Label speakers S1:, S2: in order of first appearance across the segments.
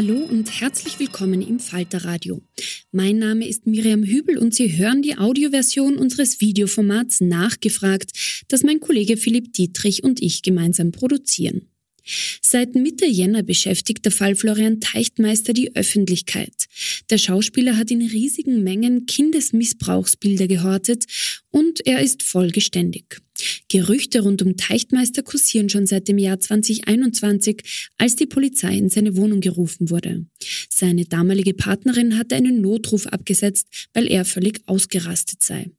S1: Hallo und herzlich willkommen im Falter Radio. Mein Name ist Miriam Hübel und Sie hören die Audioversion unseres Videoformats Nachgefragt, das mein Kollege Philipp Dietrich und ich gemeinsam produzieren. Seit Mitte Jänner beschäftigt der Fall Florian Teichtmeister die Öffentlichkeit. Der Schauspieler hat in riesigen Mengen Kindesmissbrauchsbilder gehortet und er ist vollgeständig. Gerüchte rund um Teichtmeister kursieren schon seit dem Jahr 2021, als die Polizei in seine Wohnung gerufen wurde. Seine damalige Partnerin hatte einen Notruf abgesetzt, weil er völlig ausgerastet sei.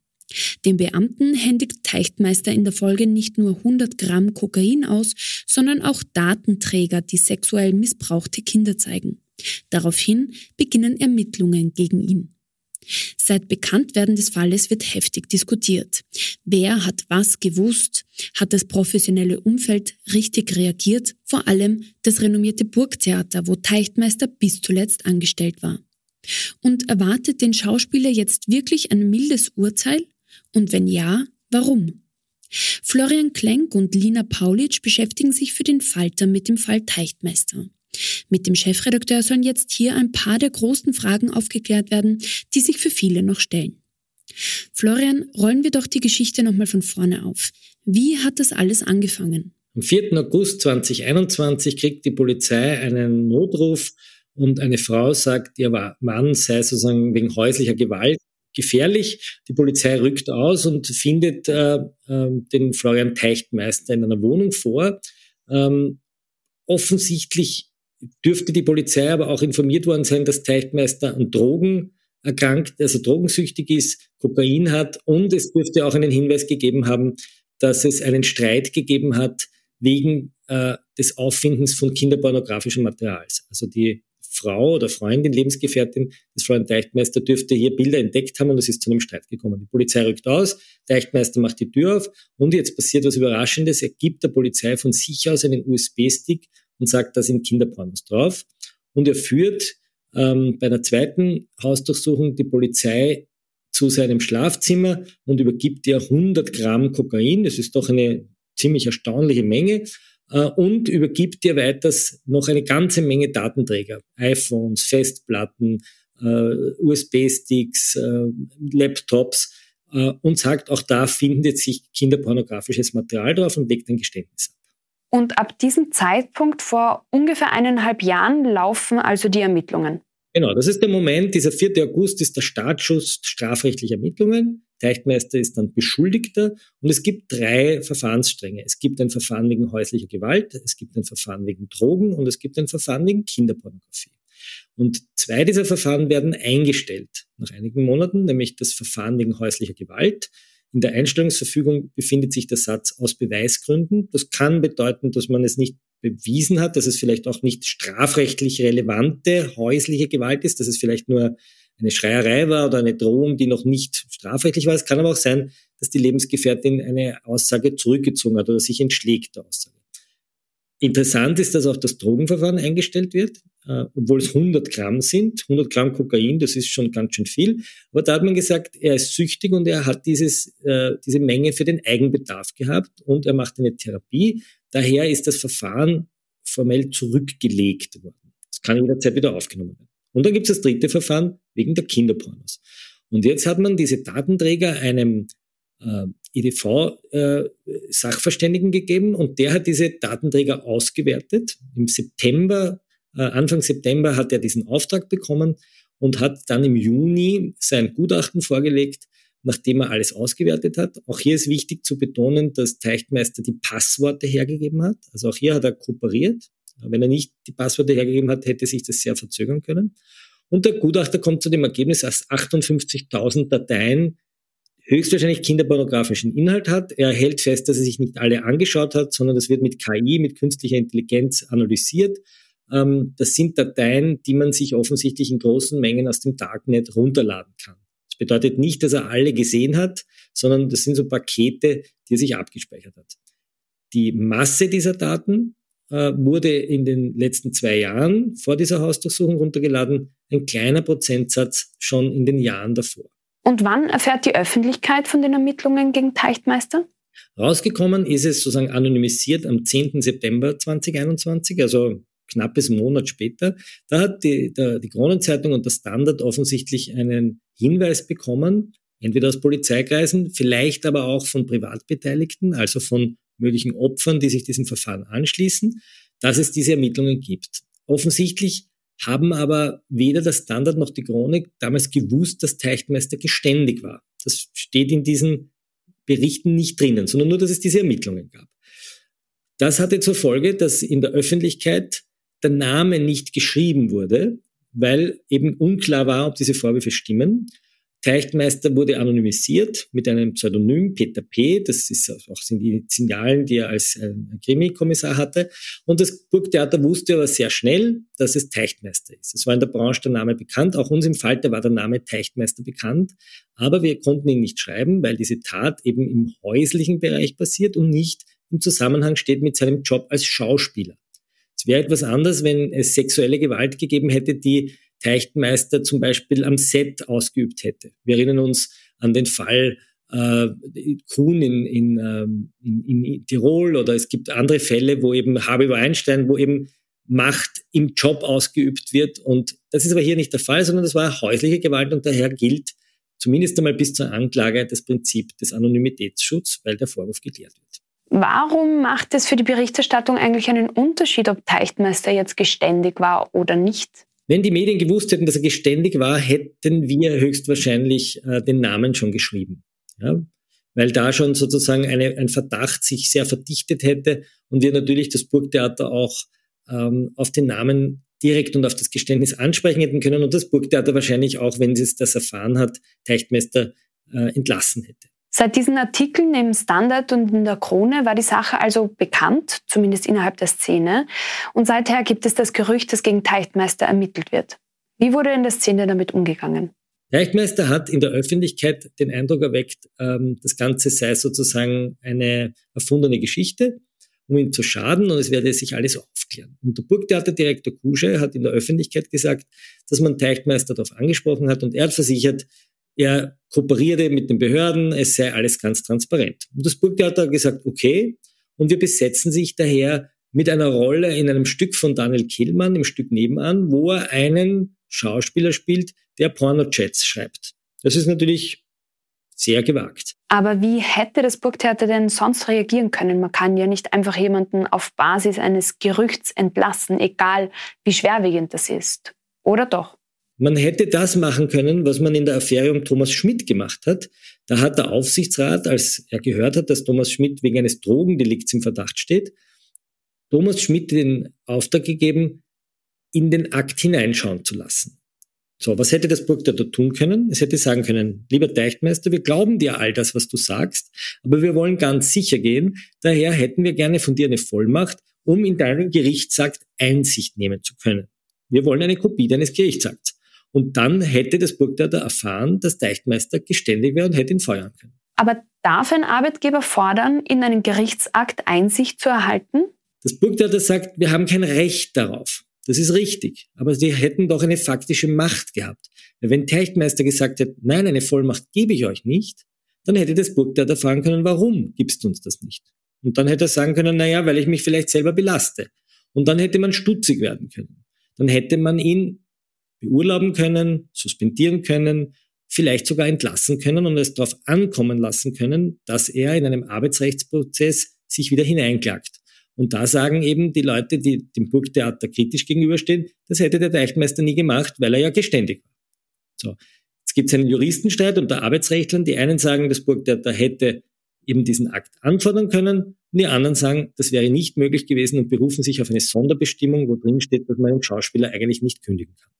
S1: Dem Beamten händigt Teichtmeister in der Folge nicht nur 100 Gramm Kokain aus, sondern auch Datenträger, die sexuell missbrauchte Kinder zeigen. Daraufhin beginnen Ermittlungen gegen ihn. Seit Bekanntwerden des Falles wird heftig diskutiert. Wer hat was gewusst? Hat das professionelle Umfeld richtig reagiert? Vor allem das renommierte Burgtheater, wo Teichtmeister bis zuletzt angestellt war. Und erwartet den Schauspieler jetzt wirklich ein mildes Urteil? Und wenn ja, warum? Florian Klenk und Lina Paulitsch beschäftigen sich für den Falter mit dem Fall Teichtmeister. Mit dem Chefredakteur sollen jetzt hier ein paar der großen Fragen aufgeklärt werden, die sich für viele noch stellen. Florian, rollen wir doch die Geschichte nochmal von vorne auf. Wie hat das alles angefangen?
S2: Am 4. August 2021 kriegt die Polizei einen Notruf und eine Frau sagt, ihr Mann sei sozusagen wegen häuslicher Gewalt gefährlich. Die Polizei rückt aus und findet äh, äh, den Florian Teichtmeister in einer Wohnung vor. Ähm, offensichtlich dürfte die Polizei aber auch informiert worden sein, dass Teichtmeister an Drogen erkrankt, also drogensüchtig ist, Kokain hat und es dürfte auch einen Hinweis gegeben haben, dass es einen Streit gegeben hat wegen äh, des Auffindens von kinderpornografischem Materials. Also die Frau oder Freundin, Lebensgefährtin des Florian Deichtmeister dürfte hier Bilder entdeckt haben und es ist zu einem Streit gekommen. Die Polizei rückt aus, Deichtmeister macht die Tür auf und jetzt passiert was Überraschendes. Er gibt der Polizei von sich aus einen USB-Stick und sagt, da sind Kinderpornos drauf. Und er führt ähm, bei einer zweiten Hausdurchsuchung die Polizei zu seinem Schlafzimmer und übergibt ihr 100 Gramm Kokain. Das ist doch eine ziemlich erstaunliche Menge. Äh, und übergibt dir weiters noch eine ganze Menge Datenträger, iPhones, Festplatten, äh, USB-Sticks, äh, Laptops und sagt, auch da findet sich kinderpornografisches Material drauf und legt ein Geständnis ab.
S3: Und ab diesem Zeitpunkt vor ungefähr eineinhalb Jahren laufen also die Ermittlungen.
S2: Genau, das ist der Moment, dieser 4. August ist der Startschuss strafrechtlicher Ermittlungen. Teichtmeister ist dann Beschuldigter und es gibt drei Verfahrensstränge. Es gibt ein Verfahren wegen häuslicher Gewalt, es gibt ein Verfahren wegen Drogen und es gibt ein Verfahren wegen Kinderpornografie. Und zwei dieser Verfahren werden eingestellt nach einigen Monaten, nämlich das Verfahren wegen häuslicher Gewalt. In der Einstellungsverfügung befindet sich der Satz aus Beweisgründen. Das kann bedeuten, dass man es nicht bewiesen hat, dass es vielleicht auch nicht strafrechtlich relevante häusliche Gewalt ist, dass es vielleicht nur eine Schreierei war oder eine Drohung, die noch nicht strafrechtlich war. Es kann aber auch sein, dass die Lebensgefährtin eine Aussage zurückgezogen hat oder sich entschlägt der Aussage. Interessant ist, dass auch das Drogenverfahren eingestellt wird, äh, obwohl es 100 Gramm sind. 100 Gramm Kokain, das ist schon ganz schön viel. Aber da hat man gesagt, er ist süchtig und er hat dieses, äh, diese Menge für den Eigenbedarf gehabt und er macht eine Therapie. Daher ist das Verfahren formell zurückgelegt worden. Das kann jederzeit wieder aufgenommen werden. Und dann gibt es das dritte Verfahren wegen der Kinderpornos. Und jetzt hat man diese Datenträger einem äh, EDV-Sachverständigen äh, gegeben und der hat diese Datenträger ausgewertet. Im September, Anfang September hat er diesen Auftrag bekommen und hat dann im Juni sein Gutachten vorgelegt, nachdem er alles ausgewertet hat. Auch hier ist wichtig zu betonen, dass Teichtmeister die Passworte hergegeben hat. Also auch hier hat er kooperiert. Wenn er nicht die Passworte hergegeben hat, hätte sich das sehr verzögern können. Und der Gutachter kommt zu dem Ergebnis, dass 58.000 Dateien höchstwahrscheinlich kinderpornografischen Inhalt hat. Er hält fest, dass er sich nicht alle angeschaut hat, sondern das wird mit KI, mit künstlicher Intelligenz analysiert. Ähm, das sind Dateien, die man sich offensichtlich in großen Mengen aus dem Darknet runterladen kann. Das bedeutet nicht, dass er alle gesehen hat, sondern das sind so Pakete, die er sich abgespeichert hat. Die Masse dieser Daten äh, wurde in den letzten zwei Jahren vor dieser Hausdurchsuchung runtergeladen, ein kleiner Prozentsatz schon in den Jahren davor.
S1: Und wann erfährt die Öffentlichkeit von den Ermittlungen gegen Teichtmeister?
S2: Rausgekommen ist es sozusagen anonymisiert am 10. September 2021, also knappes Monat später. Da hat die, der, die Kronenzeitung und der Standard offensichtlich einen Hinweis bekommen, entweder aus Polizeikreisen, vielleicht aber auch von Privatbeteiligten, also von möglichen Opfern, die sich diesem Verfahren anschließen, dass es diese Ermittlungen gibt. Offensichtlich haben aber weder der Standard noch die Chronik damals gewusst, dass Teichtmeister geständig war. Das steht in diesen Berichten nicht drinnen, sondern nur, dass es diese Ermittlungen gab. Das hatte zur Folge, dass in der Öffentlichkeit der Name nicht geschrieben wurde, weil eben unklar war, ob diese Vorwürfe stimmen. Teichtmeister wurde anonymisiert mit einem Pseudonym Peter P. Das ist auch sind die Signalen, die er als äh, Krimi-Kommissar hatte. Und das Burgtheater wusste aber sehr schnell, dass es Teichtmeister ist. Es war in der Branche der Name bekannt. Auch uns im Falter war der Name Teichtmeister bekannt. Aber wir konnten ihn nicht schreiben, weil diese Tat eben im häuslichen Bereich passiert und nicht im Zusammenhang steht mit seinem Job als Schauspieler. Es wäre etwas anders, wenn es sexuelle Gewalt gegeben hätte, die Teichtmeister zum Beispiel am Set ausgeübt hätte. Wir erinnern uns an den Fall äh, Kuhn in, in, ähm, in, in Tirol oder es gibt andere Fälle, wo eben Harvey Weinstein, wo eben Macht im Job ausgeübt wird. Und das ist aber hier nicht der Fall, sondern das war häusliche Gewalt und daher gilt zumindest einmal bis zur Anklage das Prinzip des Anonymitätsschutzes, weil der Vorwurf geklärt wird.
S1: Warum macht es für die Berichterstattung eigentlich einen Unterschied, ob Teichtmeister jetzt geständig war oder nicht?
S2: Wenn die Medien gewusst hätten, dass er geständig war, hätten wir höchstwahrscheinlich äh, den Namen schon geschrieben. Ja? Weil da schon sozusagen eine, ein Verdacht sich sehr verdichtet hätte und wir natürlich das Burgtheater auch ähm, auf den Namen direkt und auf das Geständnis ansprechen hätten können und das Burgtheater wahrscheinlich auch, wenn es das erfahren hat, Teichtmeister äh, entlassen hätte.
S1: Seit diesen Artikeln im Standard und in der Krone war die Sache also bekannt, zumindest innerhalb der Szene. Und seither gibt es das Gerücht, dass gegen Teichtmeister ermittelt wird. Wie wurde in der Szene damit umgegangen?
S2: Teichtmeister hat in der Öffentlichkeit den Eindruck erweckt, ähm, das Ganze sei sozusagen eine erfundene Geschichte, um ihm zu schaden und es werde sich alles aufklären. Und der Burgtheaterdirektor Kusche hat in der Öffentlichkeit gesagt, dass man Teichtmeister darauf angesprochen hat und er hat versichert, er kooperierte mit den Behörden, es sei alles ganz transparent. Und das Burgtheater hat gesagt, okay, und wir besetzen sich daher mit einer Rolle in einem Stück von Daniel Killmann, im Stück nebenan, wo er einen Schauspieler spielt, der Pornochats schreibt. Das ist natürlich sehr gewagt.
S1: Aber wie hätte das Burgtheater denn sonst reagieren können? Man kann ja nicht einfach jemanden auf Basis eines Gerüchts entlassen, egal wie schwerwiegend das ist. Oder doch?
S2: Man hätte das machen können, was man in der Affäre um Thomas Schmidt gemacht hat. Da hat der Aufsichtsrat, als er gehört hat, dass Thomas Schmidt wegen eines Drogendelikts im Verdacht steht, Thomas Schmidt den Auftrag gegeben, in den Akt hineinschauen zu lassen. So, was hätte das Burgtheater tun können? Es hätte sagen können, lieber Teichtmeister, wir glauben dir all das, was du sagst, aber wir wollen ganz sicher gehen. Daher hätten wir gerne von dir eine Vollmacht, um in deinen Gerichtsakt Einsicht nehmen zu können. Wir wollen eine Kopie deines Gerichtsakts. Und dann hätte das Burgtheater erfahren, dass Deichtmeister geständig wäre und hätte ihn feuern können.
S4: Aber darf ein Arbeitgeber fordern, in einen Gerichtsakt Einsicht zu erhalten?
S2: Das Burgtheater sagt, wir haben kein Recht darauf. Das ist richtig. Aber sie hätten doch eine faktische Macht gehabt. Wenn Teichtmeister gesagt hätte, nein, eine Vollmacht gebe ich euch nicht, dann hätte das Burgtheater fragen können, warum gibst du uns das nicht? Und dann hätte er sagen können, naja, weil ich mich vielleicht selber belaste. Und dann hätte man stutzig werden können. Dann hätte man ihn beurlauben können, suspendieren können, vielleicht sogar entlassen können und es darauf ankommen lassen können, dass er in einem Arbeitsrechtsprozess sich wieder hineinklagt. Und da sagen eben die Leute, die dem Burgtheater kritisch gegenüberstehen, das hätte der Deichtmeister nie gemacht, weil er ja geständig war. So. Jetzt gibt es einen Juristenstreit unter Arbeitsrechtlern. Die einen sagen, das Burgtheater hätte eben diesen Akt anfordern können und die anderen sagen, das wäre nicht möglich gewesen und berufen sich auf eine Sonderbestimmung, wo drin steht, dass man einen Schauspieler eigentlich nicht kündigen kann.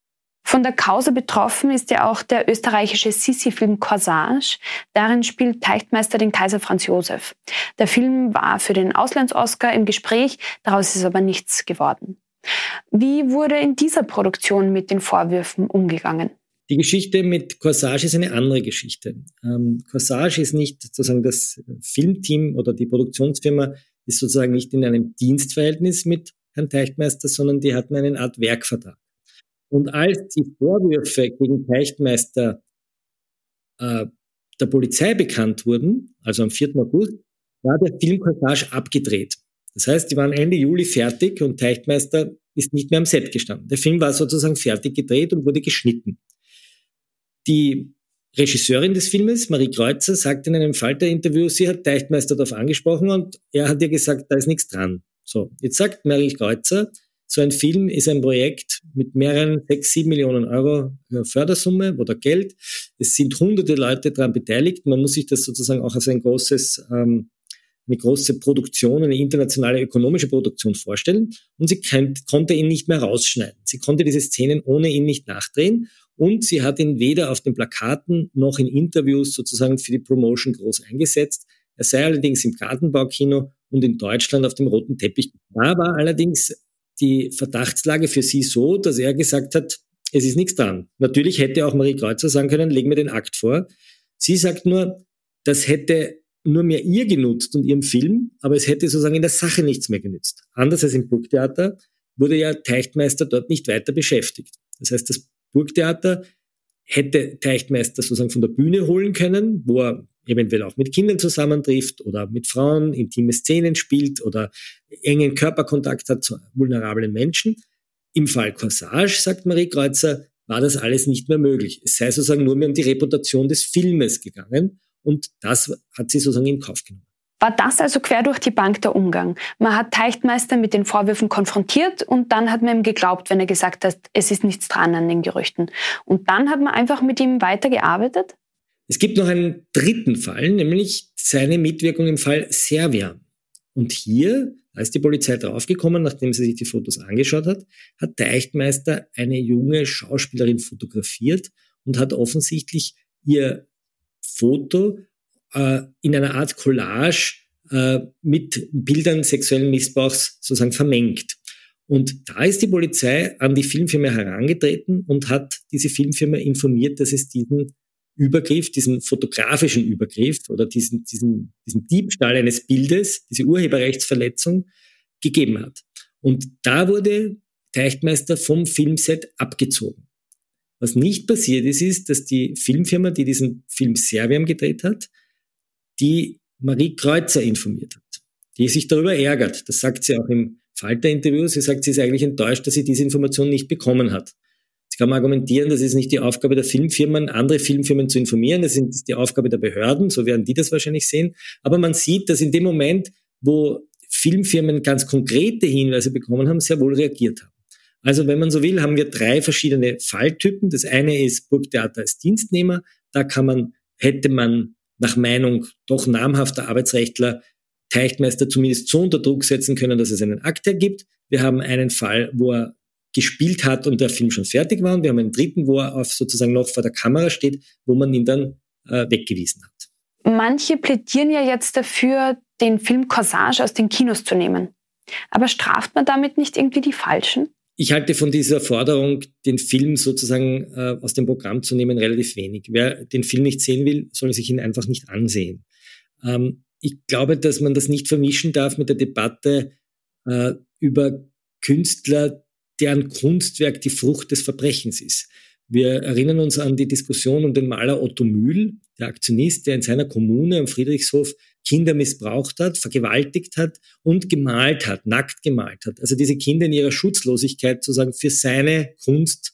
S4: Von der Causa betroffen ist ja auch der österreichische Sissi-Film Corsage. Darin spielt Teichtmeister den Kaiser Franz Josef. Der Film war für den Auslands-Oscar im Gespräch, daraus ist aber nichts geworden. Wie wurde in dieser Produktion mit den Vorwürfen umgegangen?
S2: Die Geschichte mit Corsage ist eine andere Geschichte. Ähm, Corsage ist nicht sozusagen das Filmteam oder die Produktionsfirma ist sozusagen nicht in einem Dienstverhältnis mit Herrn Teichtmeister, sondern die hatten eine Art Werkvertrag. Und als die Vorwürfe gegen Teichtmeister äh, der Polizei bekannt wurden, also am 4. August, war der Film Corsage abgedreht. Das heißt, die waren Ende Juli fertig und Teichtmeister ist nicht mehr am Set gestanden. Der Film war sozusagen fertig gedreht und wurde geschnitten. Die Regisseurin des Filmes, Marie Kreuzer, sagte in einem Falter-Interview, sie hat Teichtmeister darauf angesprochen und er hat ihr gesagt, da ist nichts dran. So, jetzt sagt Marie Kreuzer, so ein Film ist ein Projekt mit mehreren, sechs, sieben Millionen Euro Fördersumme oder Geld. Es sind hunderte Leute daran beteiligt. Man muss sich das sozusagen auch als ein großes, ähm, eine große Produktion, eine internationale ökonomische Produktion vorstellen. Und sie konnte ihn nicht mehr rausschneiden. Sie konnte diese Szenen ohne ihn nicht nachdrehen. Und sie hat ihn weder auf den Plakaten noch in Interviews sozusagen für die Promotion groß eingesetzt. Er sei allerdings im Gartenbaukino und in Deutschland auf dem roten Teppich. Da war allerdings die Verdachtslage für sie so, dass er gesagt hat, es ist nichts dran. Natürlich hätte auch Marie Kreuzer sagen können, leg mir den Akt vor. Sie sagt nur, das hätte nur mehr ihr genutzt und ihrem Film, aber es hätte sozusagen in der Sache nichts mehr genützt. Anders als im Burgtheater wurde ja Teichtmeister dort nicht weiter beschäftigt. Das heißt, das Burgtheater hätte Teichtmeister sozusagen von der Bühne holen können, wo er eventuell auch mit Kindern zusammentrifft oder mit Frauen intime Szenen spielt oder engen Körperkontakt hat zu vulnerablen Menschen. Im Fall Corsage, sagt Marie Kreuzer, war das alles nicht mehr möglich. Es sei sozusagen nur mehr um die Reputation des Filmes gegangen und das hat sie sozusagen in Kauf genommen.
S4: War das also quer durch die Bank der Umgang? Man hat Teichtmeister mit den Vorwürfen konfrontiert und dann hat man ihm geglaubt, wenn er gesagt hat, es ist nichts dran an den Gerüchten. Und dann hat man einfach mit ihm weitergearbeitet?
S2: Es gibt noch einen dritten Fall, nämlich seine Mitwirkung im Fall Servia. Und hier, ist die Polizei draufgekommen, nachdem sie sich die Fotos angeschaut hat, hat der Eichtmeister eine junge Schauspielerin fotografiert und hat offensichtlich ihr Foto äh, in einer Art Collage äh, mit Bildern sexuellen Missbrauchs sozusagen vermengt. Und da ist die Polizei an die Filmfirma herangetreten und hat diese Filmfirma informiert, dass es diesen Übergriff, diesen fotografischen Übergriff oder diesen, diesen, diesen Diebstahl eines Bildes, diese Urheberrechtsverletzung gegeben hat. Und da wurde Teichtmeister vom Filmset abgezogen. Was nicht passiert ist, ist, dass die Filmfirma, die diesen Film Serviam gedreht hat, die Marie Kreuzer informiert hat, die sich darüber ärgert. Das sagt sie auch im Falter-Interview. Sie sagt, sie ist eigentlich enttäuscht, dass sie diese Information nicht bekommen hat kann man argumentieren, das ist nicht die Aufgabe der Filmfirmen, andere Filmfirmen zu informieren, das ist die Aufgabe der Behörden, so werden die das wahrscheinlich sehen. Aber man sieht, dass in dem Moment, wo Filmfirmen ganz konkrete Hinweise bekommen haben, sehr wohl reagiert haben. Also wenn man so will, haben wir drei verschiedene Falltypen. Das eine ist Burgtheater als Dienstnehmer. Da kann man, hätte man nach Meinung doch namhafter Arbeitsrechtler Teichtmeister zumindest so unter Druck setzen können, dass es einen Akt ergibt. Wir haben einen Fall, wo er gespielt hat und der Film schon fertig war. Und wir haben einen dritten, wo er auf sozusagen noch vor der Kamera steht, wo man ihn dann äh, weggewiesen hat.
S4: Manche plädieren ja jetzt dafür, den Film Corsage aus den Kinos zu nehmen. Aber straft man damit nicht irgendwie die Falschen?
S2: Ich halte von dieser Forderung, den Film sozusagen äh, aus dem Programm zu nehmen, relativ wenig. Wer den Film nicht sehen will, soll sich ihn einfach nicht ansehen. Ähm, ich glaube, dass man das nicht vermischen darf mit der Debatte äh, über Künstler, deren Kunstwerk die Frucht des Verbrechens ist. Wir erinnern uns an die Diskussion um den Maler Otto Mühl, der Aktionist, der in seiner Kommune am Friedrichshof Kinder missbraucht hat, vergewaltigt hat und gemalt hat, nackt gemalt hat. Also diese Kinder in ihrer Schutzlosigkeit sozusagen für seine Kunst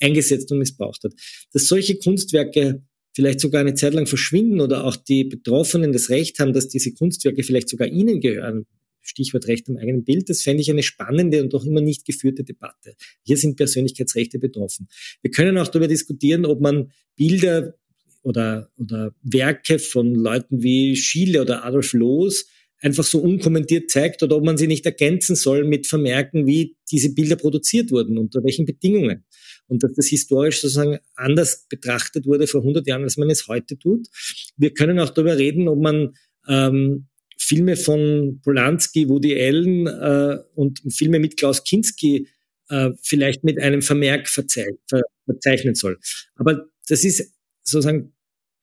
S2: eingesetzt und missbraucht hat. Dass solche Kunstwerke vielleicht sogar eine Zeit lang verschwinden oder auch die Betroffenen das Recht haben, dass diese Kunstwerke vielleicht sogar ihnen gehören, Stichwort Recht am eigenen Bild, das fände ich eine spannende und doch immer nicht geführte Debatte. Hier sind Persönlichkeitsrechte betroffen. Wir können auch darüber diskutieren, ob man Bilder oder, oder Werke von Leuten wie Schiele oder Adolf Loos einfach so unkommentiert zeigt oder ob man sie nicht ergänzen soll mit Vermerken, wie diese Bilder produziert wurden, unter welchen Bedingungen. Und dass das historisch sozusagen anders betrachtet wurde vor 100 Jahren, als man es heute tut. Wir können auch darüber reden, ob man ähm, Filme von Polanski, Woody Allen äh, und Filme mit Klaus Kinski äh, vielleicht mit einem Vermerk verzei ver verzeichnen soll. Aber das ist sozusagen,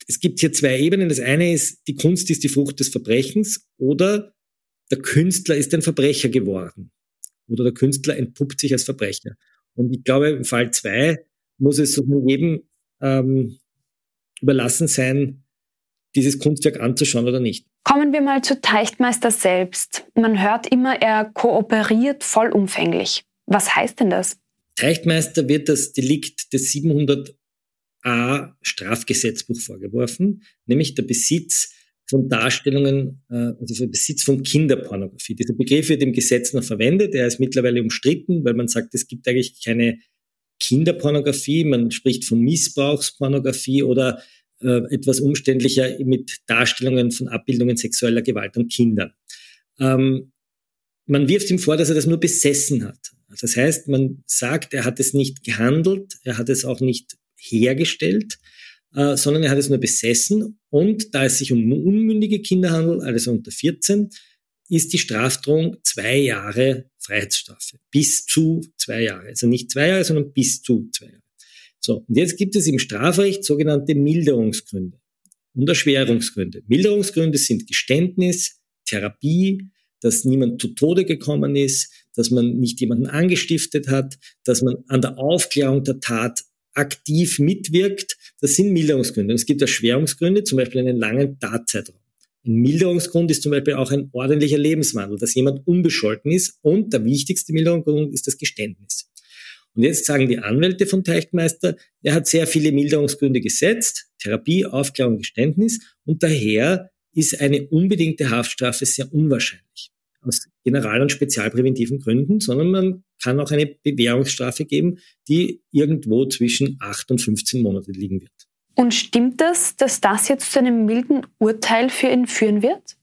S2: es gibt hier zwei Ebenen. Das eine ist, die Kunst ist die Frucht des Verbrechens oder der Künstler ist ein Verbrecher geworden oder der Künstler entpuppt sich als Verbrecher. Und ich glaube, im Fall zwei muss es so jedem ähm, überlassen sein, dieses Kunstwerk anzuschauen oder nicht.
S4: Kommen wir mal zu Teichtmeister selbst. Man hört immer, er kooperiert vollumfänglich. Was heißt denn das?
S2: Teichtmeister wird das Delikt des 700a Strafgesetzbuch vorgeworfen, nämlich der Besitz von Darstellungen, äh, also der Besitz von Kinderpornografie. Dieser Begriff wird im Gesetz noch verwendet, er ist mittlerweile umstritten, weil man sagt, es gibt eigentlich keine Kinderpornografie, man spricht von Missbrauchspornografie oder äh, etwas umständlicher mit Darstellungen von Abbildungen sexueller Gewalt an Kindern. Ähm, man wirft ihm vor, dass er das nur besessen hat. Das heißt, man sagt, er hat es nicht gehandelt, er hat es auch nicht hergestellt, äh, sondern er hat es nur besessen. Und da es sich um unmündige Kinder handelt, also unter 14, ist die Strafdrohung zwei Jahre Freiheitsstrafe. Bis zu zwei Jahre. Also nicht zwei Jahre, sondern bis zu zwei Jahre. So, und jetzt gibt es im Strafrecht sogenannte Milderungsgründe und Erschwerungsgründe. Milderungsgründe sind Geständnis, Therapie, dass niemand zu Tode gekommen ist, dass man nicht jemanden angestiftet hat, dass man an der Aufklärung der Tat aktiv mitwirkt. Das sind Milderungsgründe. Und es gibt Erschwerungsgründe, zum Beispiel einen langen Tatzeitraum. Ein Milderungsgrund ist zum Beispiel auch ein ordentlicher Lebenswandel, dass jemand unbescholten ist. Und der wichtigste Milderungsgrund ist das Geständnis. Und jetzt sagen die Anwälte von Teichtmeister, er hat sehr viele Milderungsgründe gesetzt, Therapie, Aufklärung, Geständnis, und daher ist eine unbedingte Haftstrafe sehr unwahrscheinlich. Aus general- und spezialpräventiven Gründen, sondern man kann auch eine Bewährungsstrafe geben, die irgendwo zwischen 8 und 15 Monate liegen wird.
S4: Und stimmt das, dass das jetzt zu einem milden Urteil für ihn führen wird?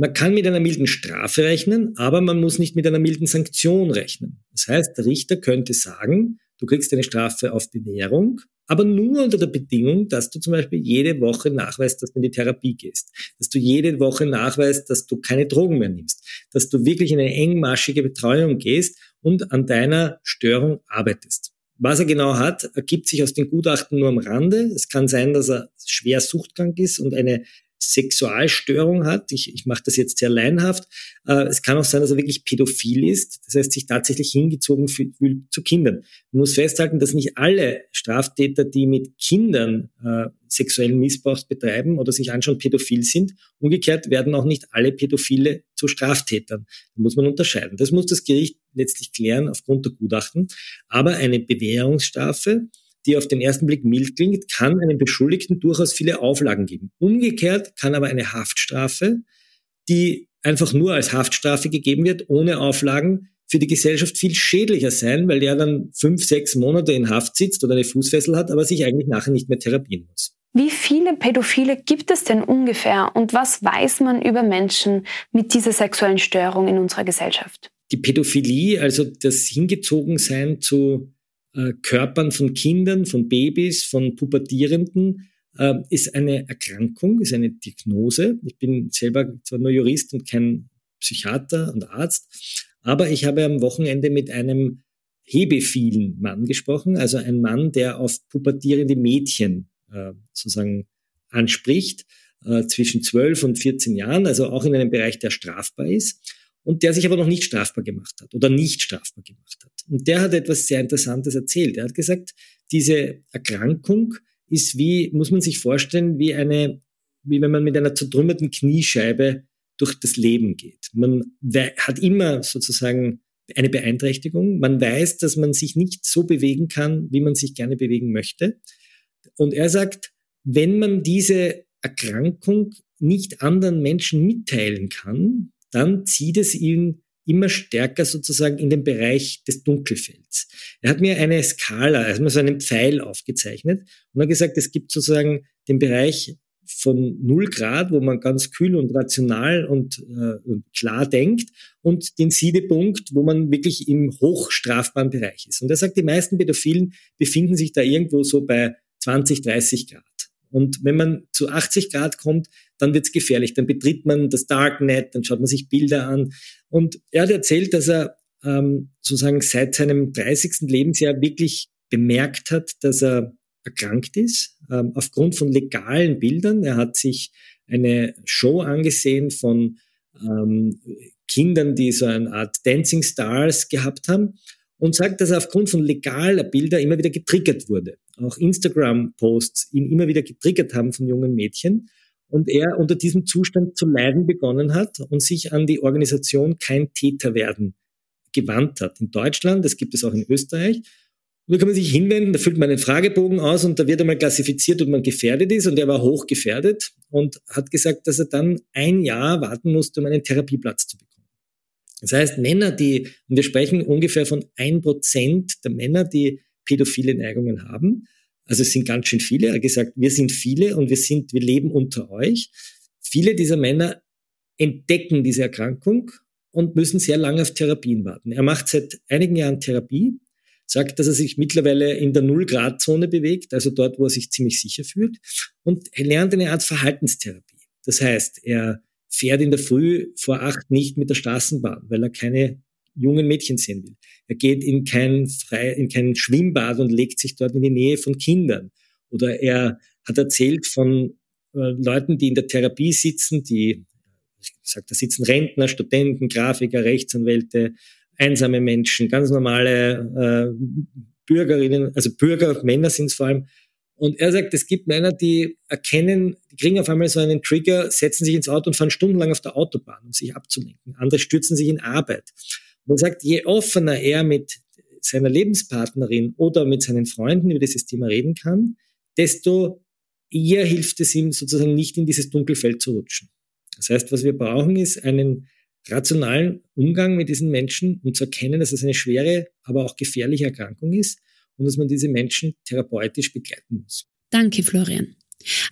S2: Man kann mit einer milden Strafe rechnen, aber man muss nicht mit einer milden Sanktion rechnen. Das heißt, der Richter könnte sagen, du kriegst eine Strafe auf Bewährung, aber nur unter der Bedingung, dass du zum Beispiel jede Woche nachweist, dass du in die Therapie gehst, dass du jede Woche nachweist, dass du keine Drogen mehr nimmst, dass du wirklich in eine engmaschige Betreuung gehst und an deiner Störung arbeitest. Was er genau hat, ergibt sich aus den Gutachten nur am Rande. Es kann sein, dass er schwer suchtkrank ist und eine Sexualstörung hat. Ich, ich mache das jetzt sehr leinhaft. Äh, es kann auch sein, dass er wirklich pädophil ist, das heißt sich tatsächlich hingezogen fühlt zu Kindern. Man muss festhalten, dass nicht alle Straftäter, die mit Kindern äh, sexuellen Missbrauch betreiben oder sich anschauen, pädophil sind. Umgekehrt werden auch nicht alle Pädophile zu Straftätern. Da muss man unterscheiden. Das muss das Gericht letztlich klären aufgrund der Gutachten. Aber eine Bewährungsstrafe die auf den ersten Blick mild klingt, kann einem Beschuldigten durchaus viele Auflagen geben. Umgekehrt kann aber eine Haftstrafe, die einfach nur als Haftstrafe gegeben wird, ohne Auflagen, für die Gesellschaft viel schädlicher sein, weil der dann fünf, sechs Monate in Haft sitzt oder eine Fußfessel hat, aber sich eigentlich nachher nicht mehr therapieren muss.
S4: Wie viele Pädophile gibt es denn ungefähr und was weiß man über Menschen mit dieser sexuellen Störung in unserer Gesellschaft?
S2: Die Pädophilie, also das Hingezogensein zu äh, Körpern von Kindern, von Babys, von Pubertierenden, äh, ist eine Erkrankung, ist eine Diagnose. Ich bin selber zwar nur Jurist und kein Psychiater und Arzt, aber ich habe am Wochenende mit einem hebephilen Mann gesprochen, also ein Mann, der auf pubertierende Mädchen äh, sozusagen anspricht, äh, zwischen 12 und 14 Jahren, also auch in einem Bereich, der strafbar ist und der sich aber noch nicht strafbar gemacht hat oder nicht strafbar gemacht hat. Und der hat etwas sehr Interessantes erzählt. Er hat gesagt, diese Erkrankung ist wie, muss man sich vorstellen, wie eine, wie wenn man mit einer zertrümmerten Kniescheibe durch das Leben geht. Man hat immer sozusagen eine Beeinträchtigung. Man weiß, dass man sich nicht so bewegen kann, wie man sich gerne bewegen möchte. Und er sagt, wenn man diese Erkrankung nicht anderen Menschen mitteilen kann, dann zieht es ihn immer stärker sozusagen in den Bereich des Dunkelfelds. Er hat mir eine Skala, mir so einen Pfeil aufgezeichnet und hat gesagt, es gibt sozusagen den Bereich von null Grad, wo man ganz kühl und rational und, äh, und klar denkt, und den Siedepunkt, wo man wirklich im hochstrafbaren Bereich ist. Und er sagt, die meisten Pädophilen befinden sich da irgendwo so bei 20, 30 Grad. Und wenn man zu 80 Grad kommt, dann wird's gefährlich. Dann betritt man das Darknet, dann schaut man sich Bilder an. Und er hat erzählt, dass er ähm, sozusagen seit seinem 30. Lebensjahr wirklich bemerkt hat, dass er erkrankt ist, ähm, aufgrund von legalen Bildern. Er hat sich eine Show angesehen von ähm, Kindern, die so eine Art Dancing Stars gehabt haben und sagt, dass er aufgrund von legaler Bilder immer wieder getriggert wurde. Auch Instagram-Posts ihn immer wieder getriggert haben von jungen Mädchen und er unter diesem Zustand zu leiden begonnen hat und sich an die Organisation Kein Täter werden gewandt hat. In Deutschland, das gibt es auch in Österreich. Und da kann man sich hinwenden, da füllt man einen Fragebogen aus und da wird einmal klassifiziert, ob man gefährdet ist. Und er war hochgefährdet und hat gesagt, dass er dann ein Jahr warten musste, um einen Therapieplatz zu bekommen. Das heißt, Männer, die, und wir sprechen ungefähr von ein Prozent der Männer, die pädophile Neigungen haben. Also es sind ganz schön viele. Er hat gesagt, wir sind viele und wir sind, wir leben unter euch. Viele dieser Männer entdecken diese Erkrankung und müssen sehr lange auf Therapien warten. Er macht seit einigen Jahren Therapie sagt, dass er sich mittlerweile in der Null-Grad-Zone bewegt, also dort, wo er sich ziemlich sicher fühlt, und er lernt eine Art Verhaltenstherapie. Das heißt, er fährt in der Früh vor acht nicht mit der Straßenbahn, weil er keine jungen Mädchen sehen will. Er geht in kein, frei, in kein Schwimmbad und legt sich dort in die Nähe von Kindern. Oder er hat erzählt von äh, Leuten, die in der Therapie sitzen, die, ich sag, da sitzen Rentner, Studenten, Grafiker, Rechtsanwälte, einsame Menschen, ganz normale äh, Bürgerinnen, also Bürger, Männer sind es vor allem. Und er sagt, es gibt Männer, die erkennen, die kriegen auf einmal so einen Trigger, setzen sich ins Auto und fahren stundenlang auf der Autobahn, um sich abzulenken. Andere stürzen sich in Arbeit. Und er sagt, je offener er mit seiner Lebenspartnerin oder mit seinen Freunden über dieses Thema reden kann, desto eher hilft es ihm sozusagen nicht in dieses Dunkelfeld zu rutschen. Das heißt, was wir brauchen, ist einen rationalen Umgang mit diesen Menschen und zu erkennen, dass es eine schwere, aber auch gefährliche Erkrankung ist und dass man diese Menschen therapeutisch begleiten muss.
S1: Danke, Florian.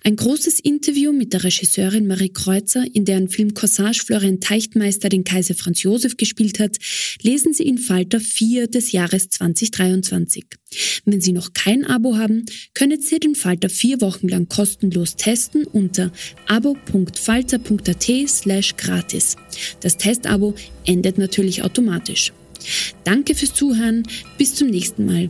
S1: Ein großes Interview mit der Regisseurin Marie Kreuzer, in deren Film Corsage Florian Teichtmeister den Kaiser Franz Josef gespielt hat, lesen Sie in Falter 4 des Jahres 2023. Wenn Sie noch kein Abo haben, können Sie den Falter vier Wochen lang kostenlos testen unter abo.falter.at slash gratis. Das Testabo endet natürlich automatisch. Danke fürs Zuhören, bis zum nächsten Mal.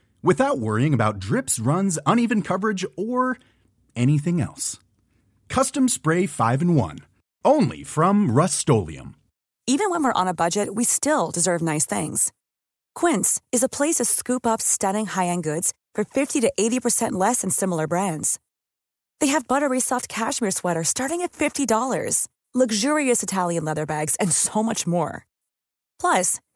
S5: without worrying about drips, runs, uneven coverage, or anything else. Custom Spray 5 in 1 Only from Rust
S6: Even when we're on a budget, we still deserve nice things. Quince is a place to scoop up stunning high-end goods for 50 to 80% less than similar brands. They have buttery soft cashmere sweaters starting at $50, luxurious Italian leather bags, and so much more. Plus,